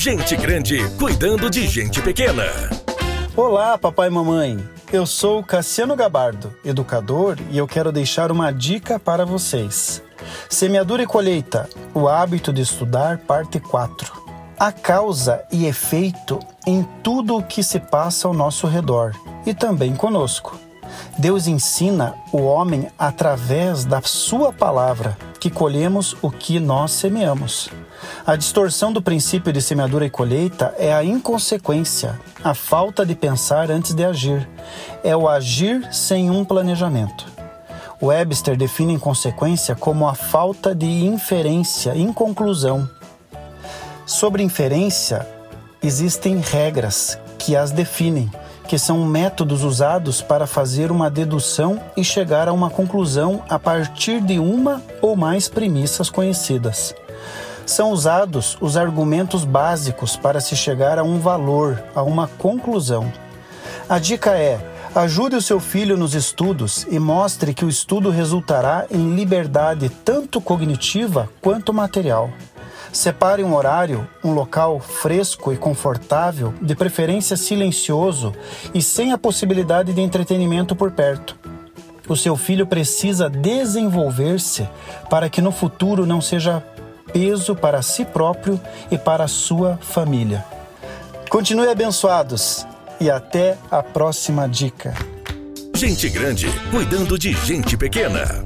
Gente grande cuidando de gente pequena. Olá, papai e mamãe. Eu sou Cassiano Gabardo, educador, e eu quero deixar uma dica para vocês. Semeadura e colheita: o hábito de estudar, parte 4. A causa e efeito em tudo o que se passa ao nosso redor e também conosco. Deus ensina o homem através da sua palavra que colhemos o que nós semeamos. A distorção do princípio de semeadura e colheita é a inconsequência, a falta de pensar antes de agir, é o agir sem um planejamento. Webster define inconsequência como a falta de inferência, inconclusão. Sobre inferência, existem regras que as definem, que são métodos usados para fazer uma dedução e chegar a uma conclusão a partir de uma ou mais premissas conhecidas são usados os argumentos básicos para se chegar a um valor, a uma conclusão. A dica é: ajude o seu filho nos estudos e mostre que o estudo resultará em liberdade tanto cognitiva quanto material. Separe um horário, um local fresco e confortável, de preferência silencioso e sem a possibilidade de entretenimento por perto. O seu filho precisa desenvolver-se para que no futuro não seja peso para si próprio e para a sua família. Continue abençoados e até a próxima dica. Gente grande cuidando de gente pequena.